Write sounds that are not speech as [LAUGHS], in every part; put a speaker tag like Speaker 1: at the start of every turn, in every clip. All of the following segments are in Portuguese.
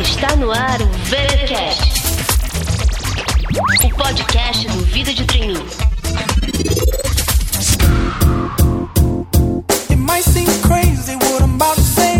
Speaker 1: Está no ar o VeraCast, o podcast do Vida de Treininho. It might seem crazy what I'm about to say.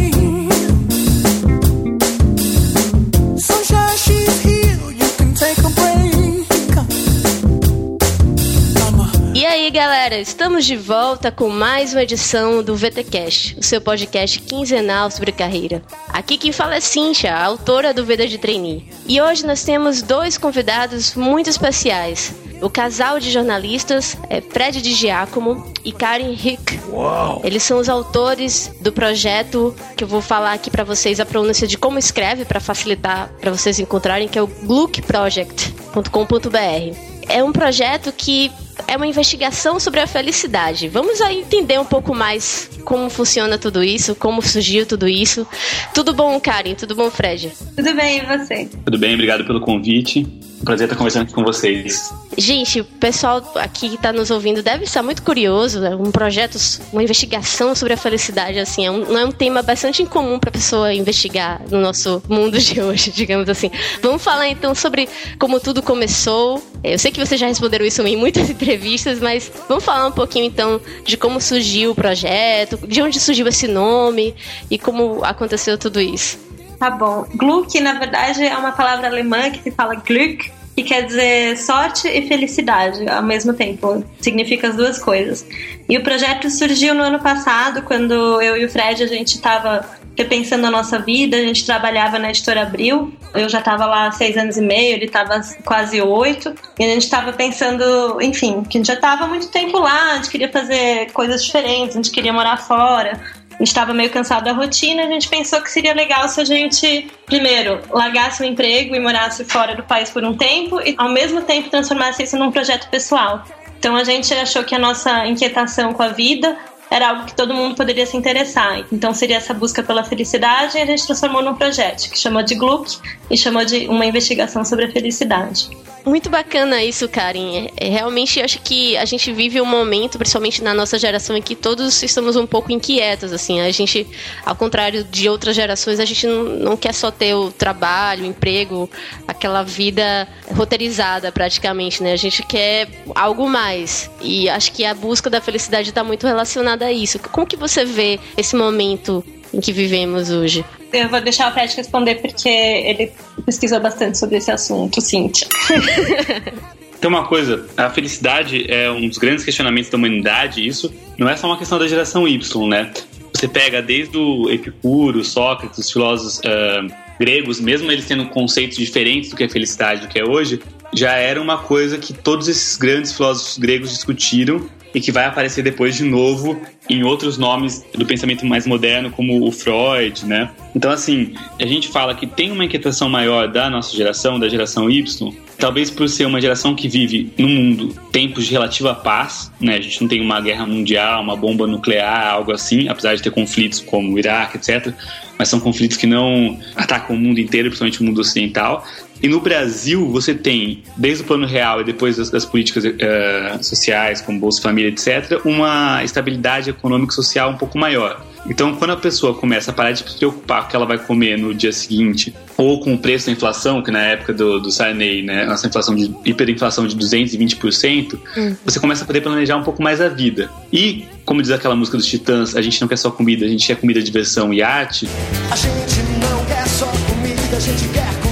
Speaker 1: Galera, estamos de volta com mais uma edição do VTcast, o seu podcast quinzenal sobre carreira. Aqui quem fala é Cintia, a autora do Vida de Trainee. E hoje nós temos dois convidados muito especiais. O casal de jornalistas é Fred de Giacomo e Karen Hick. Uau. Eles são os autores do projeto que eu vou falar aqui para vocês a pronúncia de como escreve para facilitar para vocês encontrarem, que é o gluckproject.com.br. É um projeto que é uma investigação sobre a felicidade. Vamos aí entender um pouco mais como funciona tudo isso, como surgiu tudo isso. Tudo bom, Karen? Tudo bom, Fred?
Speaker 2: Tudo bem, e você?
Speaker 3: Tudo bem, obrigado pelo convite. Um prazer estar conversando aqui com vocês.
Speaker 1: Gente, o pessoal aqui que está nos ouvindo deve estar muito curioso. Né? Um projeto, uma investigação sobre a felicidade, assim, é um, não é um tema bastante incomum para a pessoa investigar no nosso mundo de hoje, [LAUGHS] digamos assim. Vamos falar então sobre como tudo começou. Eu sei que vocês já responderam isso em muitas entrevistas, mas vamos falar um pouquinho então de como surgiu o projeto, de onde surgiu esse nome e como aconteceu tudo isso.
Speaker 2: Tá bom. Glück, na verdade, é uma palavra alemã que se fala Glück, que quer dizer sorte e felicidade ao mesmo tempo. Significa as duas coisas. E o projeto surgiu no ano passado, quando eu e o Fred a gente estava repensando a nossa vida. A gente trabalhava na editora Abril. Eu já estava lá seis anos e meio, ele estava quase oito. E a gente estava pensando, enfim, que a gente já estava muito tempo lá, a gente queria fazer coisas diferentes, a gente queria morar fora gente estava meio cansado da rotina, a gente pensou que seria legal se a gente, primeiro, largasse o emprego e morasse fora do país por um tempo e, ao mesmo tempo, transformasse isso num projeto pessoal. Então a gente achou que a nossa inquietação com a vida era algo que todo mundo poderia se interessar. Então seria essa busca pela felicidade e a gente transformou num projeto que chamou de Gluck e chamou de uma investigação sobre a felicidade.
Speaker 1: Muito bacana isso, Karen. É, realmente acho que a gente vive um momento, principalmente na nossa geração, em que todos estamos um pouco inquietos, assim. A gente, ao contrário de outras gerações, a gente não, não quer só ter o trabalho, o emprego, aquela vida roteirizada praticamente, né? A gente quer algo mais. E acho que a busca da felicidade está muito relacionada a isso. Como que você vê esse momento em que vivemos hoje?
Speaker 2: Eu vou deixar o Fred responder porque ele pesquisou bastante sobre esse assunto, Cíntia. [LAUGHS]
Speaker 3: Tem uma coisa, a felicidade é um dos grandes questionamentos da humanidade, isso não é só uma questão da geração Y, né? Você pega desde o Epicuro, Sócrates, os filósofos uh, gregos, mesmo eles tendo conceitos diferentes do que é felicidade do que é hoje, já era uma coisa que todos esses grandes filósofos gregos discutiram e que vai aparecer depois de novo em outros nomes do pensamento mais moderno, como o Freud, né? Então, assim, a gente fala que tem uma inquietação maior da nossa geração, da geração Y, talvez por ser uma geração que vive no mundo tempos de relativa paz, né? A gente não tem uma guerra mundial, uma bomba nuclear, algo assim, apesar de ter conflitos como o Iraque, etc. Mas são conflitos que não atacam o mundo inteiro, principalmente o mundo ocidental. E no Brasil, você tem, desde o plano real e depois das, das políticas uh, sociais, como Bolsa Família, etc., uma estabilidade econômica e social um pouco maior. Então, quando a pessoa começa a parar de se preocupar com o que ela vai comer no dia seguinte, ou com o preço da inflação, que na época do, do Sarney, né, nossa inflação de hiperinflação de 220%, hum. você começa a poder planejar um pouco mais a vida. E, como diz aquela música dos Titãs, a gente não quer só comida, a gente quer comida, diversão e arte. A gente não quer só comida, a gente quer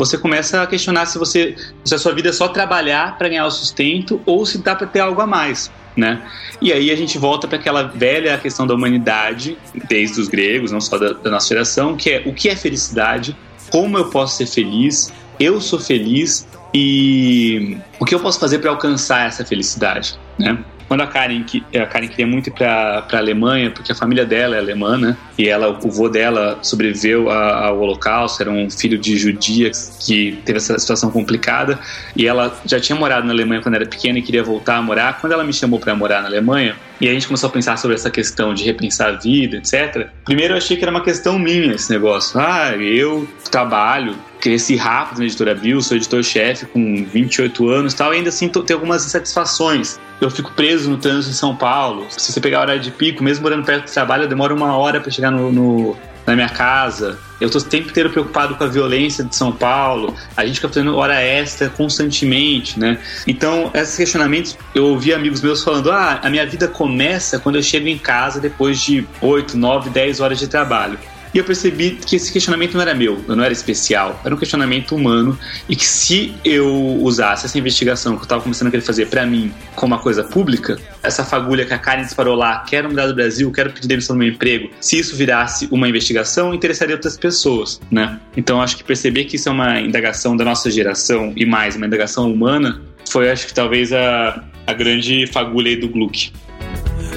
Speaker 3: você começa a questionar se você se a sua vida é só trabalhar para ganhar o sustento ou se dá para ter algo a mais. Né? E aí a gente volta para aquela velha questão da humanidade, desde os gregos, não só da, da nossa geração, que é o que é felicidade, como eu posso ser feliz, eu sou feliz e o que eu posso fazer para alcançar essa felicidade, né? Quando a Karen, a Karen queria muito ir para a Alemanha, porque a família dela é alemã, né? E ela, o avô dela sobreviveu ao Holocausto, era um filho de judia que teve essa situação complicada. E ela já tinha morado na Alemanha quando era pequena e queria voltar a morar. Quando ela me chamou para morar na Alemanha, e a gente começou a pensar sobre essa questão de repensar a vida, etc. Primeiro eu achei que era uma questão minha esse negócio. Ah, eu trabalho, cresci rápido na editora Bill, sou editor-chefe com 28 anos e tal, e ainda assim tenho algumas insatisfações. Eu fico preso no trânsito em São Paulo. Se você pegar a hora de pico, mesmo morando perto do trabalho, eu demoro uma hora para chegar no, no, na minha casa. Eu estou o tempo inteiro preocupado com a violência de São Paulo. A gente fica fazendo hora extra constantemente, né? Então, esses questionamentos, eu ouvi amigos meus falando: ah, a minha vida começa quando eu chego em casa depois de 8, 9, 10 horas de trabalho. E eu percebi que esse questionamento não era meu, não era especial, era um questionamento humano e que se eu usasse essa investigação que eu estava começando a querer fazer para mim como uma coisa pública, essa fagulha que a Karen disparou lá, quero mudar do Brasil, quero pedir demissão do meu emprego, se isso virasse uma investigação, interessaria outras pessoas, né? Então acho que perceber que isso é uma indagação da nossa geração e mais uma indagação humana foi acho que talvez a, a grande fagulha aí do Gluck.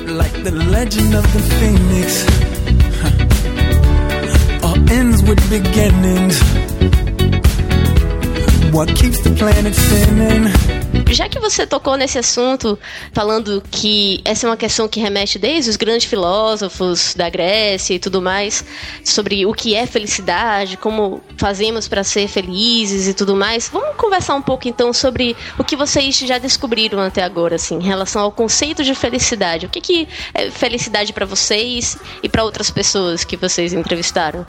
Speaker 3: Like ends with beginnings.
Speaker 1: What keeps the planet spinning? Já que você tocou nesse assunto, falando que essa é uma questão que remete desde os grandes filósofos da Grécia e tudo mais, sobre o que é felicidade, como fazemos para ser felizes e tudo mais, vamos conversar um pouco então sobre o que vocês já descobriram até agora, assim, em relação ao conceito de felicidade. O que, que é felicidade para vocês e para outras pessoas que vocês entrevistaram?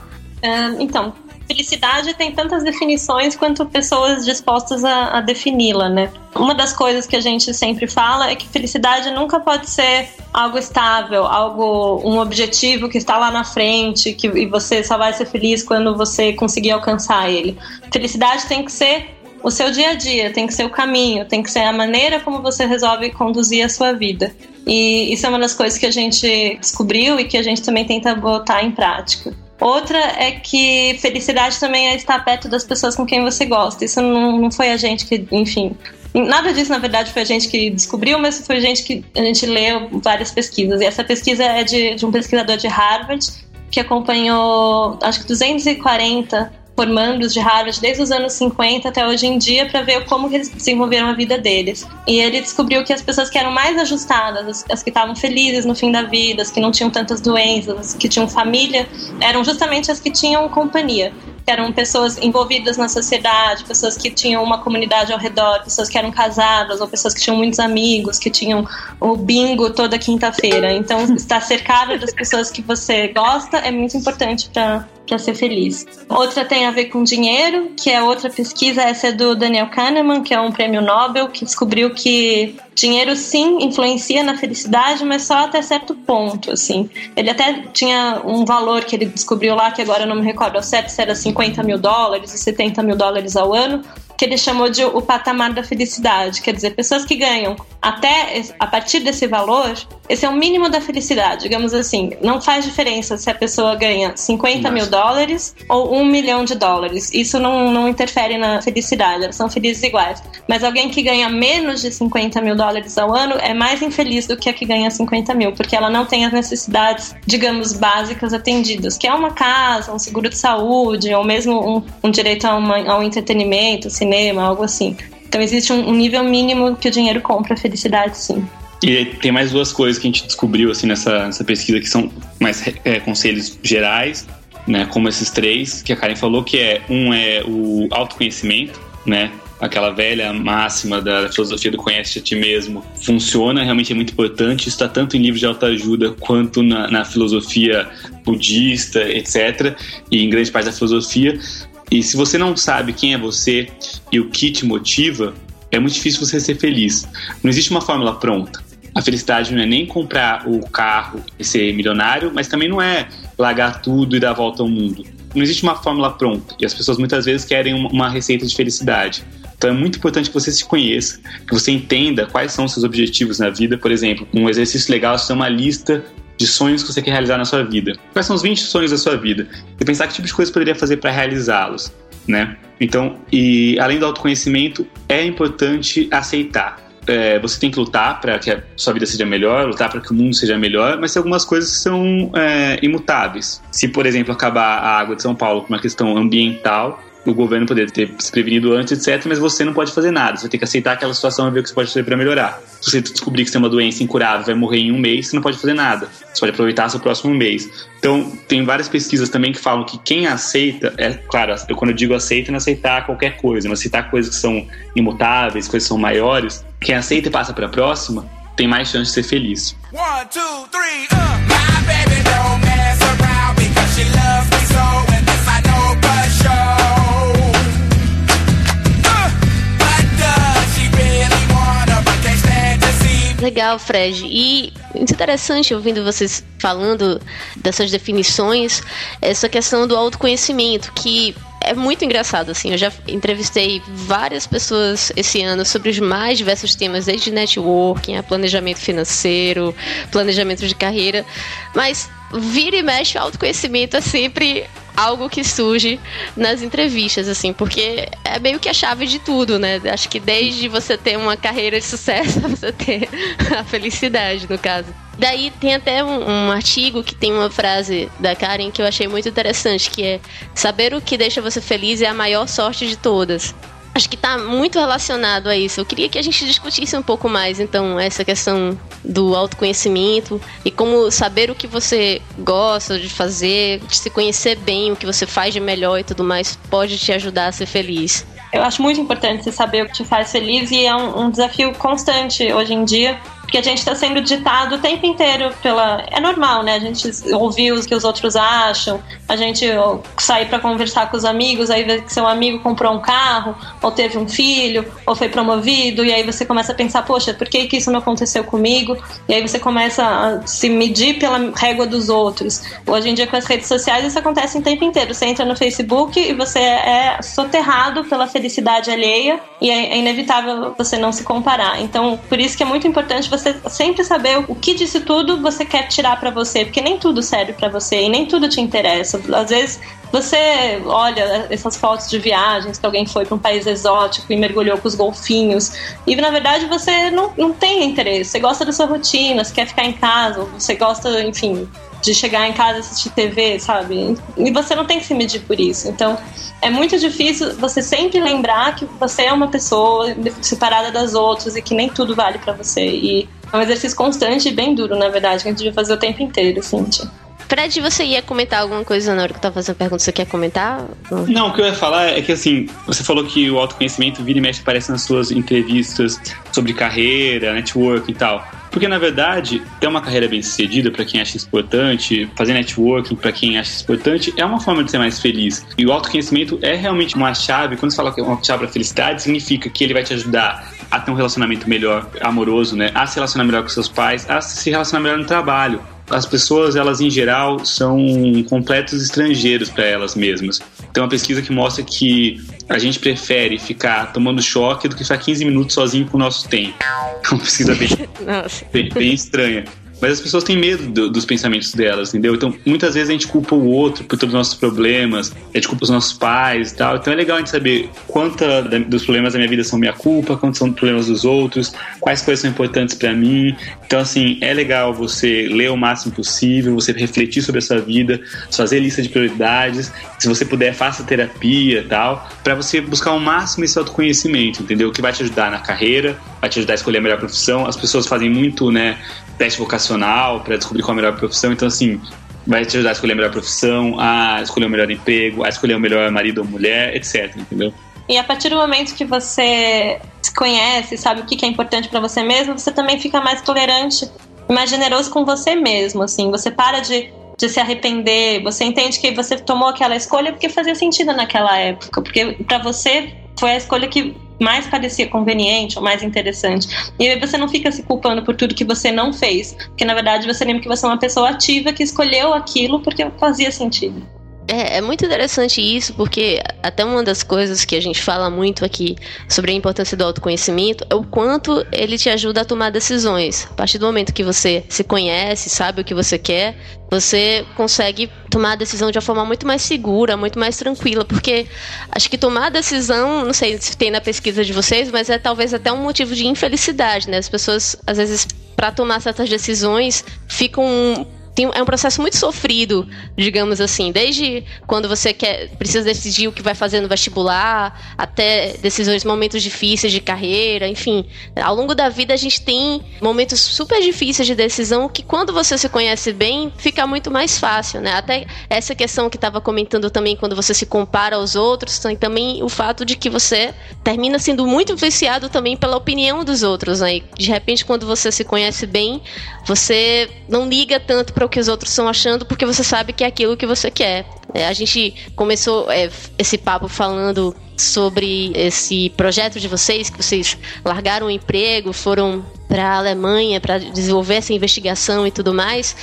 Speaker 2: Então, felicidade tem tantas definições quanto pessoas dispostas a, a defini-la, né? Uma das coisas que a gente sempre fala é que felicidade nunca pode ser algo estável, algo um objetivo que está lá na frente, que e você só vai ser feliz quando você conseguir alcançar ele. Felicidade tem que ser o seu dia a dia, tem que ser o caminho, tem que ser a maneira como você resolve conduzir a sua vida. E isso é uma das coisas que a gente descobriu e que a gente também tenta botar em prática. Outra é que felicidade também é estar perto das pessoas com quem você gosta. Isso não, não foi a gente que, enfim. Nada disso, na verdade, foi a gente que descobriu, mas foi a gente que a gente leu várias pesquisas. E essa pesquisa é de, de um pesquisador de Harvard que acompanhou, acho que 240 formandos de Harvard desde os anos 50 até hoje em dia para ver como eles desenvolveram a vida deles. E ele descobriu que as pessoas que eram mais ajustadas, as, as que estavam felizes no fim da vida, as que não tinham tantas doenças, as que tinham família, eram justamente as que tinham companhia que eram pessoas envolvidas na sociedade, pessoas que tinham uma comunidade ao redor, pessoas que eram casadas, ou pessoas que tinham muitos amigos, que tinham o bingo toda quinta-feira. Então, [LAUGHS] estar cercado das pessoas que você gosta é muito importante para para ser feliz. Outra tem a ver com dinheiro, que é outra pesquisa, essa é do Daniel Kahneman, que é um prêmio Nobel, que descobriu que dinheiro sim influencia na felicidade, mas só até certo ponto, assim. Ele até tinha um valor que ele descobriu lá, que agora eu não me recordo ao certo, se era 50 mil dólares e 70 mil dólares ao ano, que ele chamou de o patamar da felicidade. Quer dizer, pessoas que ganham até a partir desse valor, esse é o mínimo da felicidade. Digamos assim, não faz diferença se a pessoa ganha 50 Nossa. mil dólares ou um milhão de dólares. Isso não, não interfere na felicidade, elas são felizes iguais. Mas alguém que ganha menos de 50 mil dólares ao ano é mais infeliz do que a que ganha 50 mil, porque ela não tem as necessidades, digamos, básicas atendidas, que é uma casa, um seguro de saúde, ou mesmo um, um direito a, uma, a um entretenimento, assim, cinema, algo assim. Então existe um, nível mínimo que o dinheiro compra a felicidade, sim.
Speaker 3: E tem mais duas coisas que a gente descobriu assim nessa, nessa pesquisa que são mais é, conselhos gerais, né, como esses três que a Karen falou, que é um é o autoconhecimento, né, aquela velha máxima da filosofia do conhece a ti mesmo funciona, realmente é muito importante, está tanto em livros de autoajuda quanto na, na filosofia budista, etc., e em grande parte da filosofia, e se você não sabe quem é você e o que te motiva, é muito difícil você ser feliz. Não existe uma fórmula pronta. A felicidade não é nem comprar o carro e ser milionário, mas também não é largar tudo e dar a volta ao mundo. Não existe uma fórmula pronta e as pessoas muitas vezes querem uma receita de felicidade. Então é muito importante que você se conheça, que você entenda quais são os seus objetivos na vida. Por exemplo, um exercício legal é uma lista de sonhos que você quer realizar na sua vida. Quais são os 20 sonhos da sua vida? E pensar que tipo de coisa poderia fazer para realizá-los, né? Então, e além do autoconhecimento, é importante aceitar. É, você tem que lutar para que a sua vida seja melhor, lutar para que o mundo seja melhor, mas tem algumas coisas que são é, imutáveis. Se, por exemplo, acabar a água de São Paulo por uma questão ambiental, o governo poderia ter se prevenido antes, etc., mas você não pode fazer nada. Você ter que aceitar aquela situação e ver o que você pode fazer para melhorar. Se você descobrir que você tem uma doença incurável, vai morrer em um mês, você não pode fazer nada. Você pode aproveitar seu próximo mês. Então, tem várias pesquisas também que falam que quem aceita, é claro, eu, quando eu digo aceita, não aceitar qualquer coisa, mas aceitar coisas que são imutáveis, coisas que são maiores, quem aceita e passa para a próxima, tem mais chance de ser feliz. One, two, three, uh.
Speaker 1: Legal, Fred. E interessante ouvindo vocês falando dessas definições, essa questão do autoconhecimento, que é muito engraçado, assim. Eu já entrevistei várias pessoas esse ano sobre os mais diversos temas, desde networking planejamento financeiro, planejamento de carreira. Mas vira e mexe, o autoconhecimento é sempre algo que surge nas entrevistas, assim, porque é meio que a chave de tudo, né? Acho que desde você ter uma carreira de sucesso, [LAUGHS] você ter a felicidade, no caso. Daí tem até um, um, artigo que tem uma frase da Karen que eu achei muito interessante, que é saber o que deixa você feliz é a maior sorte de todas acho que está muito relacionado a isso. Eu queria que a gente discutisse um pouco mais, então, essa questão do autoconhecimento e como saber o que você gosta de fazer, de se conhecer bem, o que você faz de melhor e tudo mais, pode te ajudar a ser feliz.
Speaker 2: Eu acho muito importante você saber o que te faz feliz e é um, um desafio constante hoje em dia porque a gente está sendo ditado o tempo inteiro pela. É normal, né? A gente ouvir o que os outros acham, a gente sair para conversar com os amigos, aí ver que seu amigo comprou um carro, ou teve um filho, ou foi promovido, e aí você começa a pensar, poxa, por que, que isso não aconteceu comigo? E aí você começa a se medir pela régua dos outros. Hoje em dia, com as redes sociais, isso acontece o tempo inteiro. Você entra no Facebook e você é soterrado pela felicidade alheia, e é inevitável você não se comparar. Então, por isso que é muito importante você sempre saber o que disso tudo você quer tirar para você, porque nem tudo serve para você e nem tudo te interessa. Às vezes você olha essas fotos de viagens que alguém foi para um país exótico e mergulhou com os golfinhos, e na verdade você não, não tem interesse. Você gosta da sua rotina, você quer ficar em casa, você gosta, enfim, de chegar em casa e assistir TV, sabe? E você não tem que se medir por isso. Então, é muito difícil você sempre lembrar que você é uma pessoa separada das outras e que nem tudo vale para você. E é um exercício constante e bem duro, na verdade, que a gente devia fazer o tempo inteiro, Cintia.
Speaker 1: Fred, você ia comentar alguma coisa na hora que eu tava fazendo a pergunta? Você quer comentar?
Speaker 3: Não, o que eu ia falar é que, assim, você falou que o autoconhecimento vira e mexe aparece nas suas entrevistas sobre carreira, network e tal. Porque, na verdade, ter uma carreira bem sucedida, para quem acha importante, fazer networking para quem acha importante, é uma forma de ser mais feliz. E o autoconhecimento é realmente uma chave. Quando você fala que é uma chave para felicidade, significa que ele vai te ajudar a ter um relacionamento melhor, amoroso, né? A se relacionar melhor com seus pais, a se relacionar melhor no trabalho as pessoas, elas em geral, são completos estrangeiros para elas mesmas. Tem uma pesquisa que mostra que a gente prefere ficar tomando choque do que ficar 15 minutos sozinho com o nosso tempo. É [LAUGHS] uma pesquisa bem, bem, bem estranha. Mas as pessoas têm medo do, dos pensamentos delas, entendeu? Então, muitas vezes a gente culpa o outro por todos os nossos problemas, a gente culpa os nossos pais e tal. Então é legal a gente saber quanta dos problemas da minha vida são minha culpa, quantos são problemas dos outros, quais coisas são importantes para mim. Então, assim, é legal você ler o máximo possível, você refletir sobre a sua vida, fazer lista de prioridades. Se você puder, faça terapia e tal, para você buscar o máximo esse autoconhecimento, entendeu? Que vai te ajudar na carreira, vai te ajudar a escolher a melhor profissão. As pessoas fazem muito, né? teste vocacional para descobrir qual é a melhor profissão. Então, assim, vai te ajudar a escolher a melhor profissão, a escolher o melhor emprego, a escolher o melhor marido ou mulher, etc. Entendeu?
Speaker 2: E a partir do momento que você se conhece, sabe o que é importante para você mesmo, você também fica mais tolerante e mais generoso com você mesmo, assim. Você para de, de se arrepender, você entende que você tomou aquela escolha porque fazia sentido naquela época, porque para você foi a escolha que mais parecia conveniente ou mais interessante. E aí você não fica se culpando por tudo que você não fez, porque na verdade você lembra que você é uma pessoa ativa que escolheu aquilo porque fazia sentido.
Speaker 1: É, é, muito interessante isso, porque até uma das coisas que a gente fala muito aqui sobre a importância do autoconhecimento é o quanto ele te ajuda a tomar decisões. A partir do momento que você se conhece, sabe o que você quer, você consegue tomar a decisão de uma forma muito mais segura, muito mais tranquila, porque acho que tomar a decisão, não sei se tem na pesquisa de vocês, mas é talvez até um motivo de infelicidade, né? As pessoas, às vezes, para tomar certas decisões, ficam tem, é um processo muito sofrido, digamos assim, desde quando você quer precisa decidir o que vai fazer no vestibular, até decisões, momentos difíceis de carreira, enfim. Ao longo da vida a gente tem momentos super difíceis de decisão que quando você se conhece bem, fica muito mais fácil, né? Até essa questão que estava comentando também quando você se compara aos outros, tem também o fato de que você termina sendo muito influenciado também pela opinião dos outros, né? De repente quando você se conhece bem, você não liga tanto para o que os outros estão achando, porque você sabe que é aquilo que você quer. É, a gente começou é, esse papo falando sobre esse projeto de vocês, que vocês largaram o emprego, foram para a Alemanha para desenvolver essa investigação e tudo mais.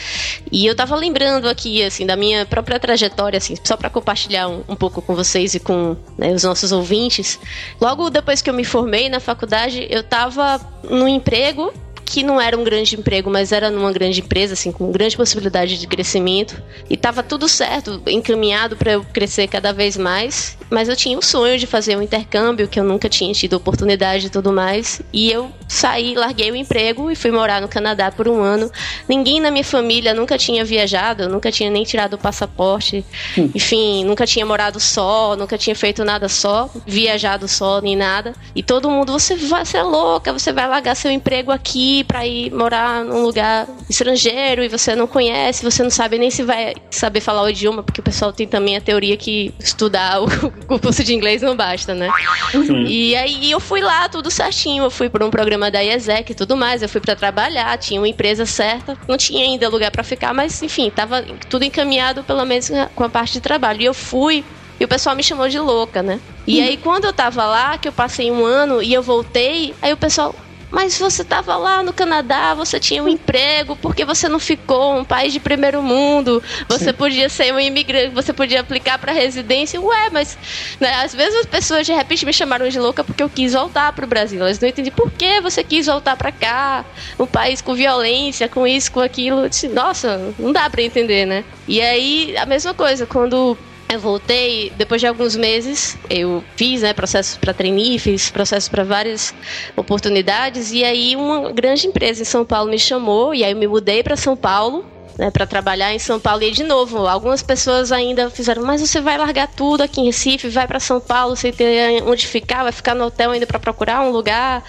Speaker 1: E eu estava lembrando aqui assim da minha própria trajetória, assim, só para compartilhar um, um, pouco com vocês e com né, os nossos ouvintes. Logo depois que eu me formei na faculdade, eu estava no emprego que não era um grande emprego, mas era numa grande empresa, assim, com grande possibilidade de crescimento. E estava tudo certo, encaminhado para eu crescer cada vez mais. Mas eu tinha o sonho de fazer um intercâmbio, que eu nunca tinha tido oportunidade e tudo mais. E eu saí, larguei o emprego e fui morar no Canadá por um ano. Ninguém na minha família nunca tinha viajado, eu nunca tinha nem tirado o passaporte. Hum. Enfim, nunca tinha morado só, nunca tinha feito nada só, viajado só, nem nada. E todo mundo, você vai ser louca, você vai largar seu emprego aqui para ir morar num lugar estrangeiro e você não conhece, você não sabe nem se vai saber falar o idioma, porque o pessoal tem também a teoria que estudar [LAUGHS] o, curso de inglês não basta, né? Uhum. E aí eu fui lá, tudo certinho, eu fui para um programa da IESEC e tudo mais, eu fui para trabalhar, tinha uma empresa certa, não tinha ainda lugar para ficar, mas enfim, tava tudo encaminhado pelo menos com a parte de trabalho. E eu fui e o pessoal me chamou de louca, né? E uhum. aí, quando eu tava lá, que eu passei um ano e eu voltei, aí o pessoal, mas você estava lá no Canadá, você tinha um emprego, porque você não ficou um país de primeiro mundo? Você Sim. podia ser um imigrante, você podia aplicar para residência. Ué, mas né, às vezes as pessoas de repente me chamaram de louca porque eu quis voltar para o Brasil. Elas não entendiam por que você quis voltar para cá, um país com violência, com isso, com aquilo. Disse, Nossa, não dá para entender, né? E aí a mesma coisa quando eu voltei, depois de alguns meses, eu fiz né, processos para trainee, fiz processos para várias oportunidades, e aí uma grande empresa em São Paulo me chamou, e aí eu me mudei para São Paulo, né, para trabalhar em São Paulo. E de novo, algumas pessoas ainda fizeram, mas você vai largar tudo aqui em Recife, vai para São Paulo sem ter onde ficar, vai ficar no hotel ainda para procurar um lugar.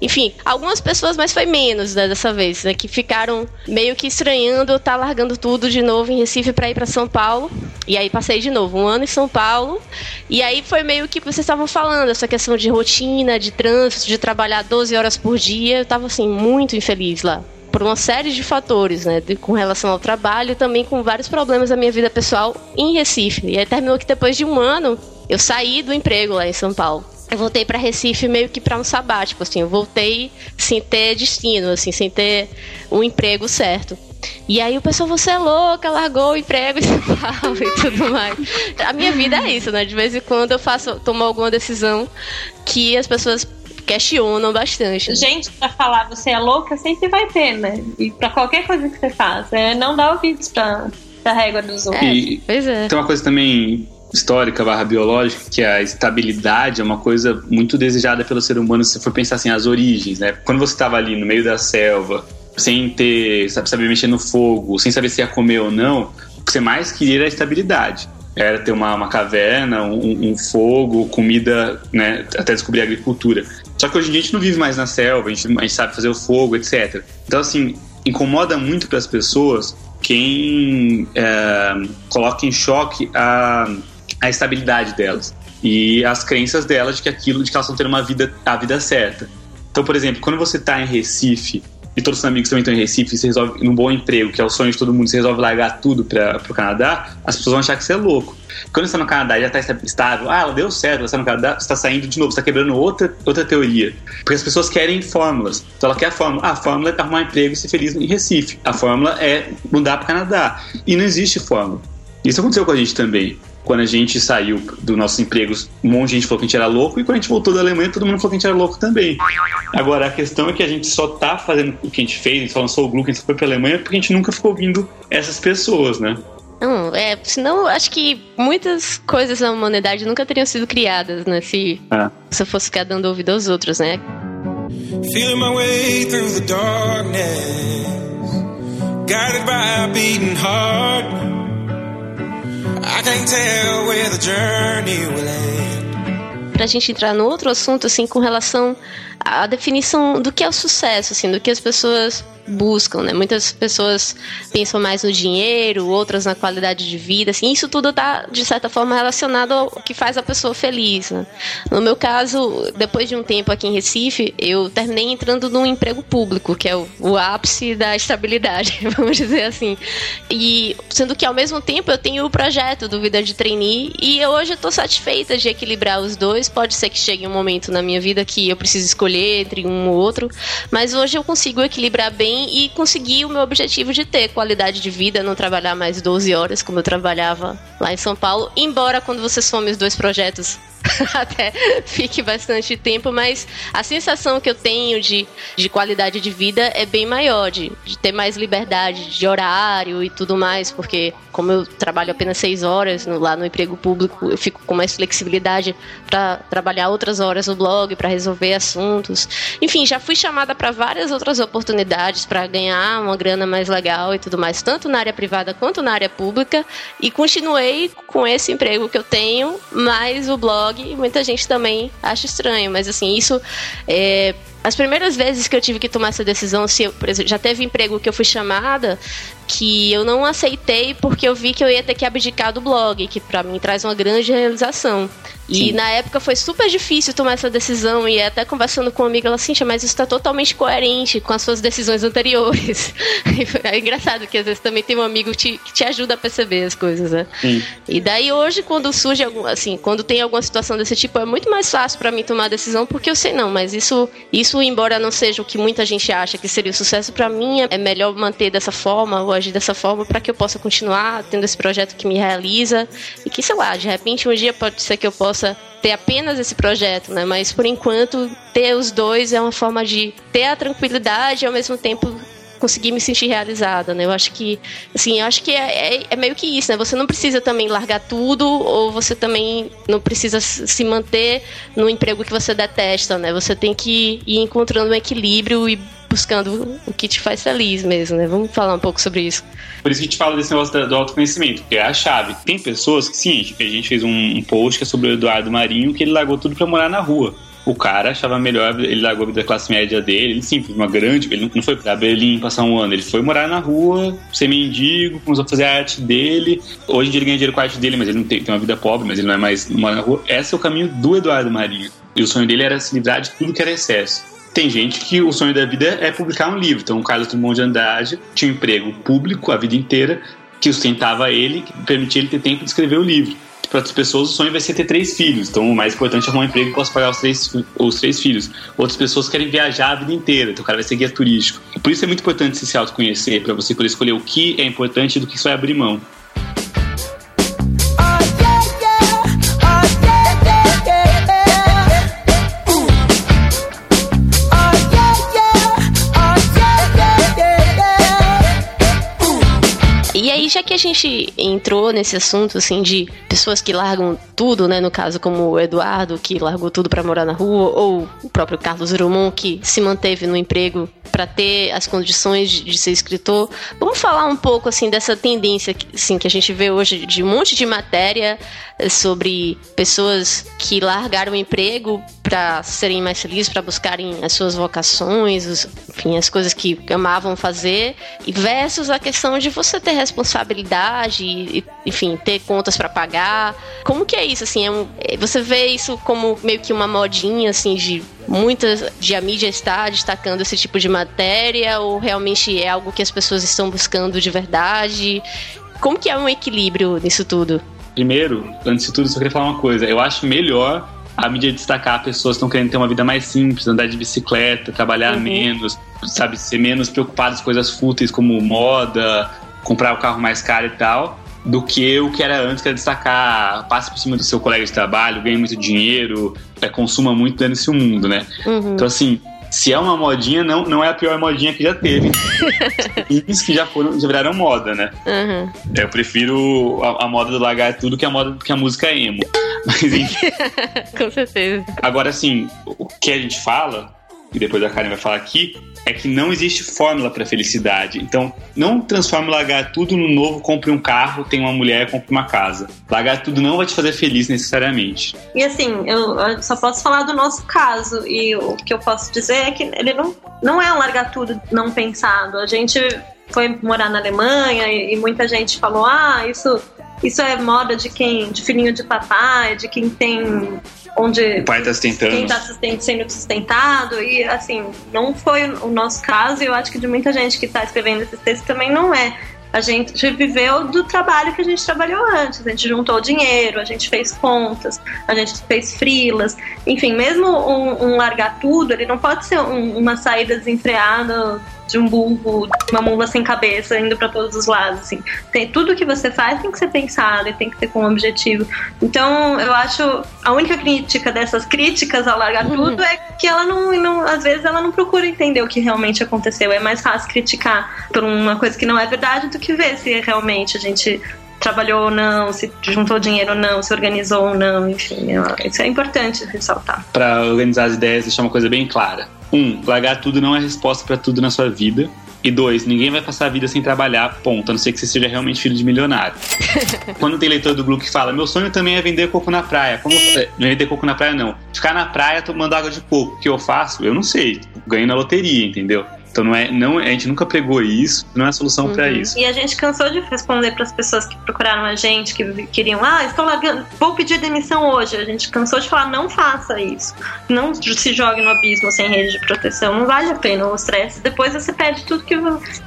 Speaker 1: Enfim, algumas pessoas, mas foi menos né, dessa vez, né, que ficaram meio que estranhando estar tá largando tudo de novo em Recife para ir para São Paulo. E aí passei de novo um ano em São Paulo. E aí foi meio que vocês estavam falando, essa questão de rotina, de trânsito, de trabalhar 12 horas por dia. Eu tava assim muito infeliz lá por uma série de fatores, né, de, com relação ao trabalho, e também com vários problemas da minha vida pessoal em Recife. E aí terminou que depois de um ano eu saí do emprego lá em São Paulo. Eu voltei para Recife meio que para um sabático, assim, eu voltei sem ter destino, assim, sem ter um emprego certo. E aí o pessoal, você é louca, largou o emprego [LAUGHS] em São e tudo mais. A minha vida é isso, né? De vez em quando eu faço, tomo alguma decisão que as pessoas questionam bastante.
Speaker 2: Gente, pra falar você é louca, sempre vai ter, né? E pra qualquer coisa que você faça, é não dá ouvidos pra, pra régua dos outros. É,
Speaker 3: e pois é. Tem uma coisa também histórica barra biológica, que a estabilidade é uma coisa muito desejada pelo ser humano se for pensar assim, as origens, né? Quando você estava ali no meio da selva, sem ter, sabe, saber mexer no fogo, sem saber se ia comer ou não, o que você mais queria era a estabilidade era ter uma, uma caverna, um, um, fogo, comida, né, até descobrir a agricultura. Só que hoje em dia a gente não vive mais na selva, a gente, a gente sabe fazer o fogo, etc. Então, assim, incomoda muito para as pessoas quem é, coloca em choque a, a estabilidade delas e as crenças delas de que aquilo, de que elas estão tendo uma vida, a vida certa. Então, por exemplo, quando você está em Recife e todos os amigos também estão em Recife, você resolve num bom emprego, que é o sonho de todo mundo, você resolve largar tudo para o Canadá, as pessoas vão achar que você é louco. Quando você está no Canadá e já está estável, ah, ela deu certo, ela está no Canadá, você está saindo de novo, você está quebrando outra, outra teoria. Porque as pessoas querem fórmulas. Então ela quer a fórmula. Ah, a fórmula é arrumar emprego e ser feliz em Recife. A fórmula é mudar para o Canadá. E não existe fórmula. Isso aconteceu com a gente também quando a gente saiu dos nossos empregos, um monte de gente falou que a gente era louco, e quando a gente voltou da Alemanha, todo mundo falou que a gente era louco também. Agora, a questão é que a gente só tá fazendo o que a gente fez, a gente só lançou o Glu, que a gente foi pra Alemanha, porque a gente nunca ficou ouvindo essas pessoas, né?
Speaker 1: Não, é, senão acho que muitas coisas na humanidade nunca teriam sido criadas, né? Se é. você fosse ficar dando ouvido aos outros, né? Feeling my way through the darkness guided by a beating heart. Pra gente entrar no outro assunto, assim, com relação à definição do que é o sucesso, assim, do que as pessoas buscam, né? Muitas pessoas pensam mais no dinheiro, outras na qualidade de vida, assim, isso tudo tá de certa forma relacionado ao que faz a pessoa feliz, né? No meu caso, depois de um tempo aqui em Recife, eu terminei entrando num emprego público, que é o, o ápice da estabilidade, [LAUGHS] vamos dizer assim. E sendo que ao mesmo tempo eu tenho o projeto do Vida de Trainee e eu hoje estou satisfeita de equilibrar os dois. Pode ser que chegue um momento na minha vida que eu preciso escolher entre um ou outro, mas hoje eu consigo equilibrar bem e conseguir o meu objetivo de ter qualidade de vida, não trabalhar mais 12 horas como eu trabalhava lá em São Paulo. Embora quando você some os dois projetos [LAUGHS] até fique bastante tempo, mas a sensação que eu tenho de, de qualidade de vida é bem maior, de, de ter mais liberdade de horário e tudo mais, porque como eu trabalho apenas seis horas no, lá no emprego público, eu fico com mais flexibilidade para trabalhar outras horas no blog, para resolver assuntos. Enfim, já fui chamada para várias outras oportunidades para ganhar uma grana mais legal e tudo mais, tanto na área privada quanto na área pública, e continuei com esse emprego que eu tenho, mais o blog muita gente também acha estranho, mas assim, isso é, as primeiras vezes que eu tive que tomar essa decisão, se eu, por exemplo, já teve emprego que eu fui chamada que eu não aceitei porque eu vi que eu ia ter que abdicar do blog, que para mim traz uma grande realização. E Sim. na época foi super difícil tomar essa decisão e até conversando com uma amiga, ela assim, mas isso está totalmente coerente com as suas decisões anteriores. [LAUGHS] é engraçado que às vezes também tem um amigo que te, que te ajuda a perceber as coisas, né? Sim. E daí hoje, quando surge algum, assim, quando tem alguma situação desse tipo, é muito mais fácil para mim tomar a decisão porque eu sei não, mas isso, isso embora não seja o que muita gente acha que seria o sucesso, para mim é, é melhor manter dessa forma ou agir dessa forma para que eu possa continuar tendo esse projeto que me realiza e que sei lá, de repente um dia pode ser que eu possa ter apenas esse projeto, né? Mas por enquanto ter os dois é uma forma de ter a tranquilidade e ao mesmo tempo conseguir me sentir realizada, né? Eu acho que, assim, eu acho que é, é, é, meio que isso, né? Você não precisa também largar tudo ou você também não precisa se manter no emprego que você detesta, né? Você tem que ir encontrando um equilíbrio e buscando o que te faz feliz mesmo, né? Vamos falar um pouco sobre isso.
Speaker 3: Por isso que a gente fala desse negócio do autoconhecimento, que é a chave. Tem pessoas que, sim, a gente fez um post que é sobre o Eduardo Marinho, que ele largou tudo para morar na rua. O cara achava melhor, ele largou a vida da classe média dele, ele sim, uma grande, ele não foi pra Berlim passar um ano, ele foi morar na rua, ser mendigo, começou a fazer a arte dele. Hoje em dia ele ganha dinheiro com a arte dele, mas ele não tem, tem uma vida pobre, mas ele não é mais mora na rua. Esse é o caminho do Eduardo Marinho. E o sonho dele era se livrar de tudo que era excesso. Tem gente que o sonho da vida é publicar um livro. Então, o Carlos Drummond de Andrade tinha um emprego público a vida inteira que sustentava ele, que permitia ele ter tempo de escrever o livro. Para outras pessoas, o sonho vai ser ter três filhos. Então, o mais importante é arrumar um emprego que possa pagar os três, os três filhos. Outras pessoas querem viajar a vida inteira. Então, o cara vai ser guia turístico. Por isso é muito importante se autoconhecer, para você poder escolher o que é importante e do que você vai abrir mão.
Speaker 1: Gente entrou nesse assunto, assim, de pessoas que largam tudo, né? No caso, como o Eduardo, que largou tudo para morar na rua, ou o próprio Carlos Drummond, que se manteve no emprego para ter as condições de, de, ser escritor. Vamos falar um pouco, assim, dessa tendência, assim, que a gente vê hoje de um monte de matéria sobre pessoas que largaram o emprego para serem mais felizes, para buscarem as suas vocações, os, enfim, as coisas que amavam fazer, e versus a questão de você ter responsabilidade, e, enfim, ter contas para pagar. Como que é isso, assim? É um, é, você vê isso como meio que uma modinha, assim, de muitas de a mídia está destacando esse tipo de matéria ou realmente é algo que as pessoas estão buscando de verdade? Como que é um equilíbrio nisso tudo?
Speaker 3: Primeiro, antes de tudo, só queria falar uma coisa. Eu acho melhor a mídia destacar pessoas que estão querendo ter uma vida mais simples, andar de bicicleta, trabalhar uhum. menos, sabe, ser menos preocupados com coisas fúteis como moda, comprar o carro mais caro e tal, do que o que era antes, que era destacar, passe por cima do seu colega de trabalho, ganhe muito dinheiro, é, consuma muito dentro desse mundo, né? Uhum. Então, assim, se é uma modinha, não, não é a pior modinha que já teve. [LAUGHS] Isso que já foram, já viraram moda, né? Uhum. Eu prefiro a, a, moda do lagar tudo que a moda que a música é emo. [LAUGHS] Mas enfim. [LAUGHS]
Speaker 1: Com certeza.
Speaker 3: Agora, assim, o que a gente fala e depois a Karen vai falar aqui, é que não existe fórmula para felicidade. Então, não transforme largar tudo no novo, compre um carro, tem uma mulher, compre uma casa. Largar tudo não vai te fazer feliz necessariamente.
Speaker 2: E assim, eu só posso falar do nosso caso e o que eu posso dizer é que ele não, não é um largar tudo não pensado. A gente foi morar na Alemanha e, e muita gente falou: "Ah, isso isso é moda de quem, de filhinho de papai, de quem tem onde
Speaker 3: o pai está sustentando.
Speaker 2: Quem está sendo sustentado e assim, não foi o nosso caso e eu acho que de muita gente que está escrevendo esse texto também não é. A gente viveu do trabalho que a gente trabalhou antes. A gente juntou dinheiro, a gente fez contas, a gente fez frilas. Enfim, mesmo um, um largar tudo, ele não pode ser um, uma saída desenfreada de um burro, uma mula sem cabeça, indo para todos os lados, assim. Tem, tudo que você faz tem que ser pensado e tem que ter como objetivo. Então, eu acho a única crítica dessas críticas ao largar uhum. tudo é que ela não, não, às vezes ela não procura entender o que realmente aconteceu. É mais fácil criticar por uma coisa que não é verdade do que ver se realmente a gente trabalhou ou não, se juntou dinheiro ou não, se organizou ou não, enfim, isso é importante ressaltar.
Speaker 3: Para organizar as ideias, deixar uma coisa bem clara um, largar tudo não é resposta para tudo na sua vida. E dois, ninguém vai passar a vida sem trabalhar, ponto. A não ser que você seja realmente filho de milionário. [LAUGHS] Quando tem leitor do Blue que fala, meu sonho também é vender coco na praia. Como é, vender coco na praia não. Ficar na praia tomando água de coco. O que eu faço? Eu não sei. Ganho na loteria, entendeu? Então não é, não, a gente nunca pregou isso, não é a solução uhum. para isso.
Speaker 2: E a gente cansou de responder para as pessoas que procuraram a gente, que queriam, ah, estou largando, vou pedir demissão hoje. A gente cansou de falar, não faça isso. Não se jogue no abismo sem rede de proteção. Não vale a pena o estresse. Depois você perde tudo que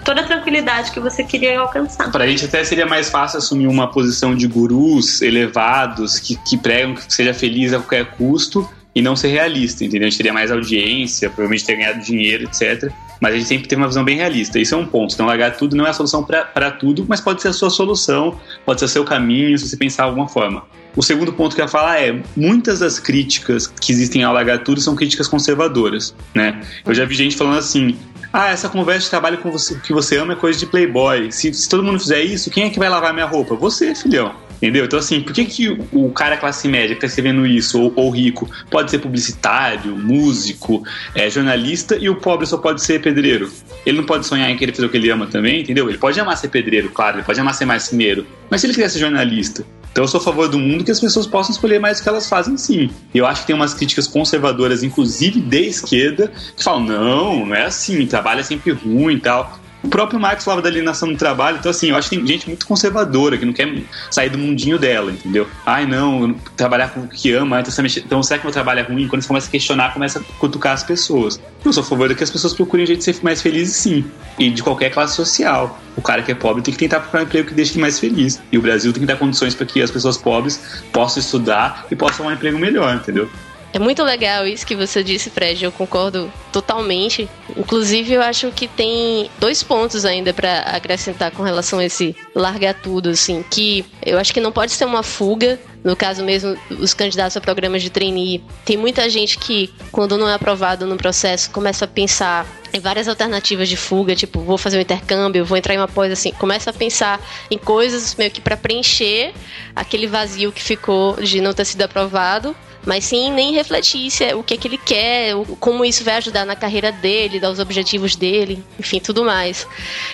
Speaker 2: toda a tranquilidade que você queria alcançar.
Speaker 3: Para a gente até seria mais fácil assumir uma posição de gurus elevados que, que pregam que seja feliz a qualquer custo e não ser realista, entendeu? A gente teria mais audiência, provavelmente ter ganhado dinheiro, etc. Mas a gente sempre teve uma visão bem realista. Isso é um ponto. Então, largar tudo não é a solução para tudo, mas pode ser a sua solução, pode ser o seu caminho, se você pensar de alguma forma. O segundo ponto que eu ia falar é: muitas das críticas que existem ao largar tudo são críticas conservadoras, né? Eu já vi gente falando assim: ah, essa conversa de trabalho com você que você ama é coisa de playboy. Se, se todo mundo fizer isso, quem é que vai lavar minha roupa? Você, filhão. Entendeu? Então, assim, por que, que o cara classe média que tá escrevendo isso, ou, ou rico, pode ser publicitário, músico, é, jornalista, e o pobre só pode ser pedreiro? Ele não pode sonhar em querer fazer o que ele ama também, entendeu? Ele pode amar ser pedreiro, claro, ele pode amar ser marceneiro, mas se ele quiser ser jornalista, então eu sou a favor do mundo que as pessoas possam escolher mais o que elas fazem sim. Eu acho que tem umas críticas conservadoras, inclusive de esquerda, que falam, não, não é assim, trabalho é sempre ruim e tal. O próprio Marx falava da alienação do trabalho, então assim, eu acho que tem gente muito conservadora que não quer sair do mundinho dela, entendeu? Ai, não, trabalhar com o que ama, então, então será que meu trabalho é ruim? Quando você começa a questionar, começa a cutucar as pessoas. Eu sou a favor de que as pessoas procurem um jeito de ser mais felizes, sim. E de qualquer classe social. O cara que é pobre tem que tentar procurar um emprego que deixe ele mais feliz. E o Brasil tem que dar condições para que as pessoas pobres possam estudar e possam um emprego melhor, entendeu?
Speaker 1: É muito legal isso que você disse, Fred. Eu concordo totalmente. Inclusive, eu acho que tem dois pontos ainda para acrescentar com relação a esse largar tudo, assim, que eu acho que não pode ser uma fuga. No caso mesmo, os candidatos a programas de trainee, tem muita gente que, quando não é aprovado no processo, começa a pensar várias alternativas de fuga, tipo, vou fazer um intercâmbio, vou entrar em uma pós assim, começa a pensar em coisas meio que para preencher aquele vazio que ficou de não ter sido aprovado mas sim nem refletisse o que é que ele quer, como isso vai ajudar na carreira dele, dar os objetivos dele, enfim, tudo mais.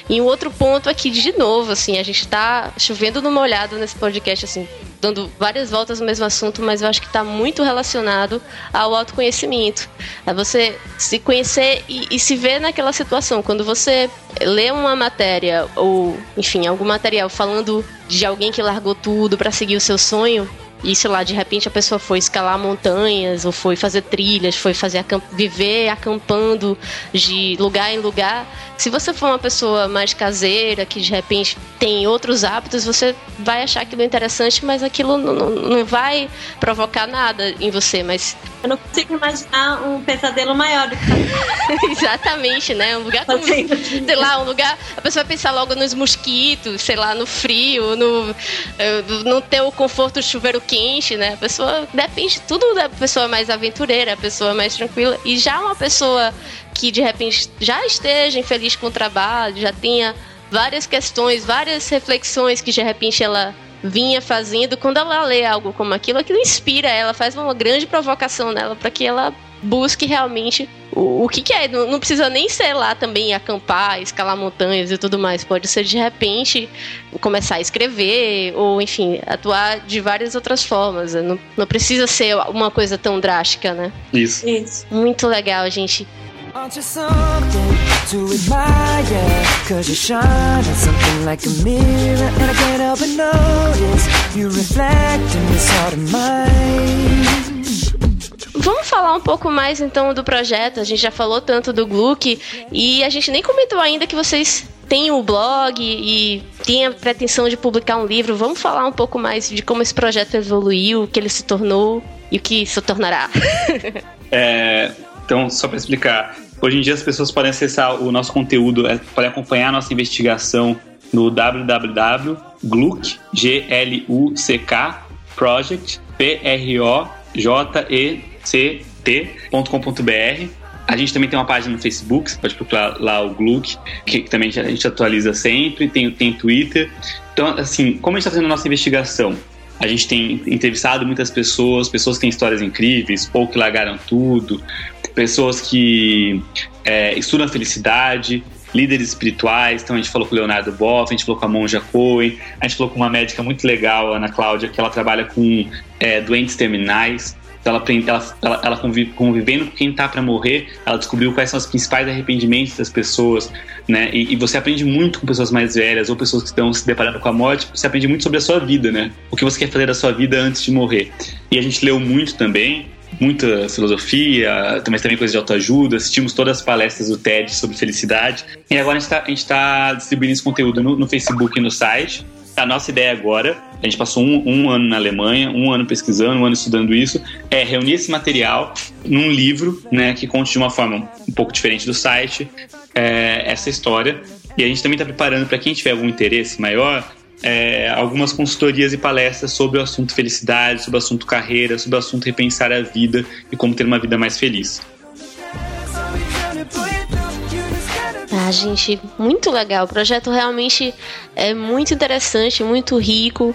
Speaker 1: E um outro ponto aqui, de novo, assim, a gente tá chovendo numa olhada nesse podcast, assim, dando várias voltas no mesmo assunto, mas eu acho que está muito relacionado ao autoconhecimento. A você se conhecer e, e, se ver naquela situação. Quando você lê uma matéria ou, enfim, algum material falando de alguém que largou tudo para seguir o seu sonho, e sei lá, de repente a pessoa foi escalar montanhas, ou foi fazer trilhas, foi fazer acamp viver acampando de lugar em lugar. Se você for uma pessoa mais caseira, que de repente tem outros hábitos, você vai achar aquilo interessante, mas aquilo não, não, não vai provocar nada em você. Mas
Speaker 2: eu não consigo imaginar um pesadelo maior do
Speaker 1: que [LAUGHS] Exatamente, né? Um lugar como, sei lá, um lugar. A pessoa vai pensar logo nos mosquitos, sei lá, no frio, no eh, não ter o conforto do chuveiro quente, né? A pessoa depende tudo da pessoa mais aventureira, a pessoa mais tranquila. E já uma pessoa que de repente já esteja infeliz com o trabalho, já tenha várias questões, várias reflexões que de repente ela vinha fazendo, quando ela lê algo como aquilo, aquilo inspira ela, faz uma grande provocação nela para que ela busque realmente o, o que, que é. Não, não, precisa nem ser lá também acampar, escalar montanhas e tudo mais. Pode ser de repente começar a escrever, ou enfim, atuar de várias outras formas. Não, não precisa ser uma coisa tão drástica, né?
Speaker 3: Isso.
Speaker 1: Isso. Muito legal, gente. Aren't you something to admire? Cause you shine something like a mirror And I can't help but notice You reflect in this heart of mine Vamos falar um pouco mais então do projeto. A gente já falou tanto do Gluck e a gente nem comentou ainda que vocês têm o blog e têm a pretensão de publicar um livro. Vamos falar um pouco mais de como esse projeto evoluiu, o que ele se tornou e o que se tornará. [LAUGHS]
Speaker 3: é, então, só para explicar, hoje em dia as pessoas podem acessar o nosso conteúdo, é, podem acompanhar a nossa investigação no www.gluck, G-L-U-C-K, project, P-R-O-J-E ct.com.br. A gente também tem uma página no Facebook, você pode procurar lá o Gluck, que também a gente atualiza sempre, tem, tem Twitter. Então, assim, como a gente está fazendo a nossa investigação? A gente tem entrevistado muitas pessoas, pessoas que têm histórias incríveis, ou que largaram tudo, pessoas que é, estudam a felicidade, líderes espirituais. Então a gente falou com o Leonardo Boff, a gente falou com a Monja Cohen, a gente falou com uma médica muito legal, Ana Cláudia, que ela trabalha com é, doentes terminais. Então ela, ela, ela, convive, convivendo com quem está para morrer, ela descobriu quais são os principais arrependimentos das pessoas, né? E, e, você aprende muito com pessoas mais velhas ou pessoas que estão se deparando com a morte, você aprende muito sobre a sua vida, né? O que você quer fazer da sua vida antes de morrer. E a gente leu muito também, muita filosofia, também também coisas de autoajuda, assistimos todas as palestras do TED sobre felicidade. E agora a gente está tá distribuindo esse conteúdo no, no Facebook e no site a nossa ideia agora, a gente passou um, um, ano na Alemanha, um ano pesquisando, um ano estudando isso, é reunir esse material num livro, né, que conte de uma forma um pouco diferente do site, é, essa história. E a gente também está preparando para quem tiver algum interesse maior, é, algumas consultorias e palestras sobre o assunto felicidade, sobre o assunto carreira, sobre o assunto repensar a vida e como ter uma vida mais feliz.
Speaker 1: Ah, gente, muito legal. O projeto realmente é muito interessante, muito rico.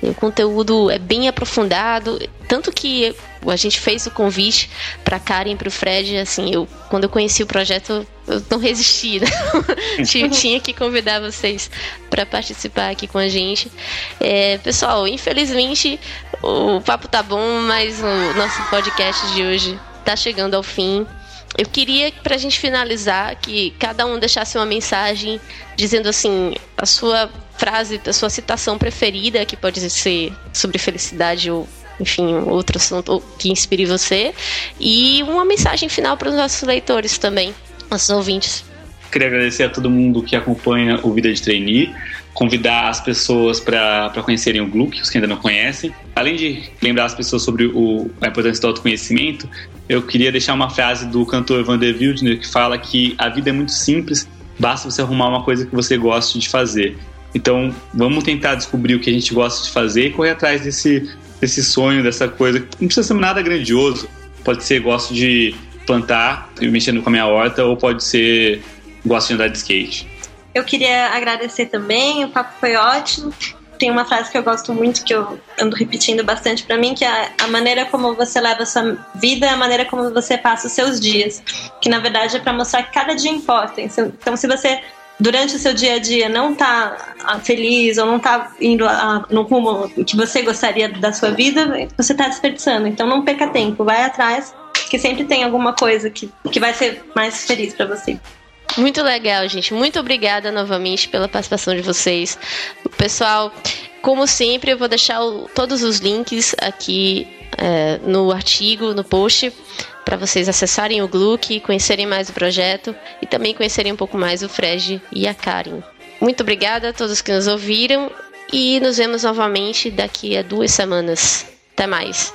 Speaker 1: O conteúdo é bem aprofundado. Tanto que a gente fez o convite para Karen e para o Fred. Assim, eu, quando eu conheci o projeto, eu não resisti. Né? [LAUGHS] tinha que convidar vocês para participar aqui com a gente. É, pessoal, infelizmente o papo tá bom, mas o nosso podcast de hoje tá chegando ao fim. Eu queria, para a gente finalizar, que cada um deixasse uma mensagem dizendo assim, a sua frase, a sua citação preferida, que pode ser sobre felicidade ou, enfim, outro assunto que inspire você, e uma mensagem final para os nossos leitores também, nossos ouvintes.
Speaker 3: Queria agradecer a todo mundo que acompanha o Vida de Trainee convidar as pessoas para conhecerem o Gluck, os que ainda não conhecem. Além de lembrar as pessoas sobre o, a importância do autoconhecimento, eu queria deixar uma frase do cantor Van der Wildner que fala que a vida é muito simples, basta você arrumar uma coisa que você goste de fazer. Então, vamos tentar descobrir o que a gente gosta de fazer e correr atrás desse, desse sonho, dessa coisa. Não precisa ser nada grandioso. Pode ser gosto de plantar, mexendo com a minha horta, ou pode ser gosto de andar de skate.
Speaker 2: Eu queria agradecer também, o papo foi ótimo. Tem uma frase que eu gosto muito, que eu ando repetindo bastante para mim, que é a maneira como você leva a sua vida é a maneira como você passa os seus dias. Que na verdade é para mostrar que cada dia importa. Então, se você durante o seu dia a dia não tá ah, feliz ou não tá indo no rumo que você gostaria da sua vida, você tá desperdiçando. Então não perca tempo, vai atrás, que sempre tem alguma coisa que, que vai ser mais feliz para você.
Speaker 1: Muito legal, gente. Muito obrigada novamente pela participação de vocês. Pessoal, como sempre, eu vou deixar o, todos os links aqui é, no artigo, no post, para vocês acessarem o Gluck, conhecerem mais o projeto e também conhecerem um pouco mais o Fred e a Karen. Muito obrigada a todos que nos ouviram e nos vemos novamente daqui a duas semanas. Até mais.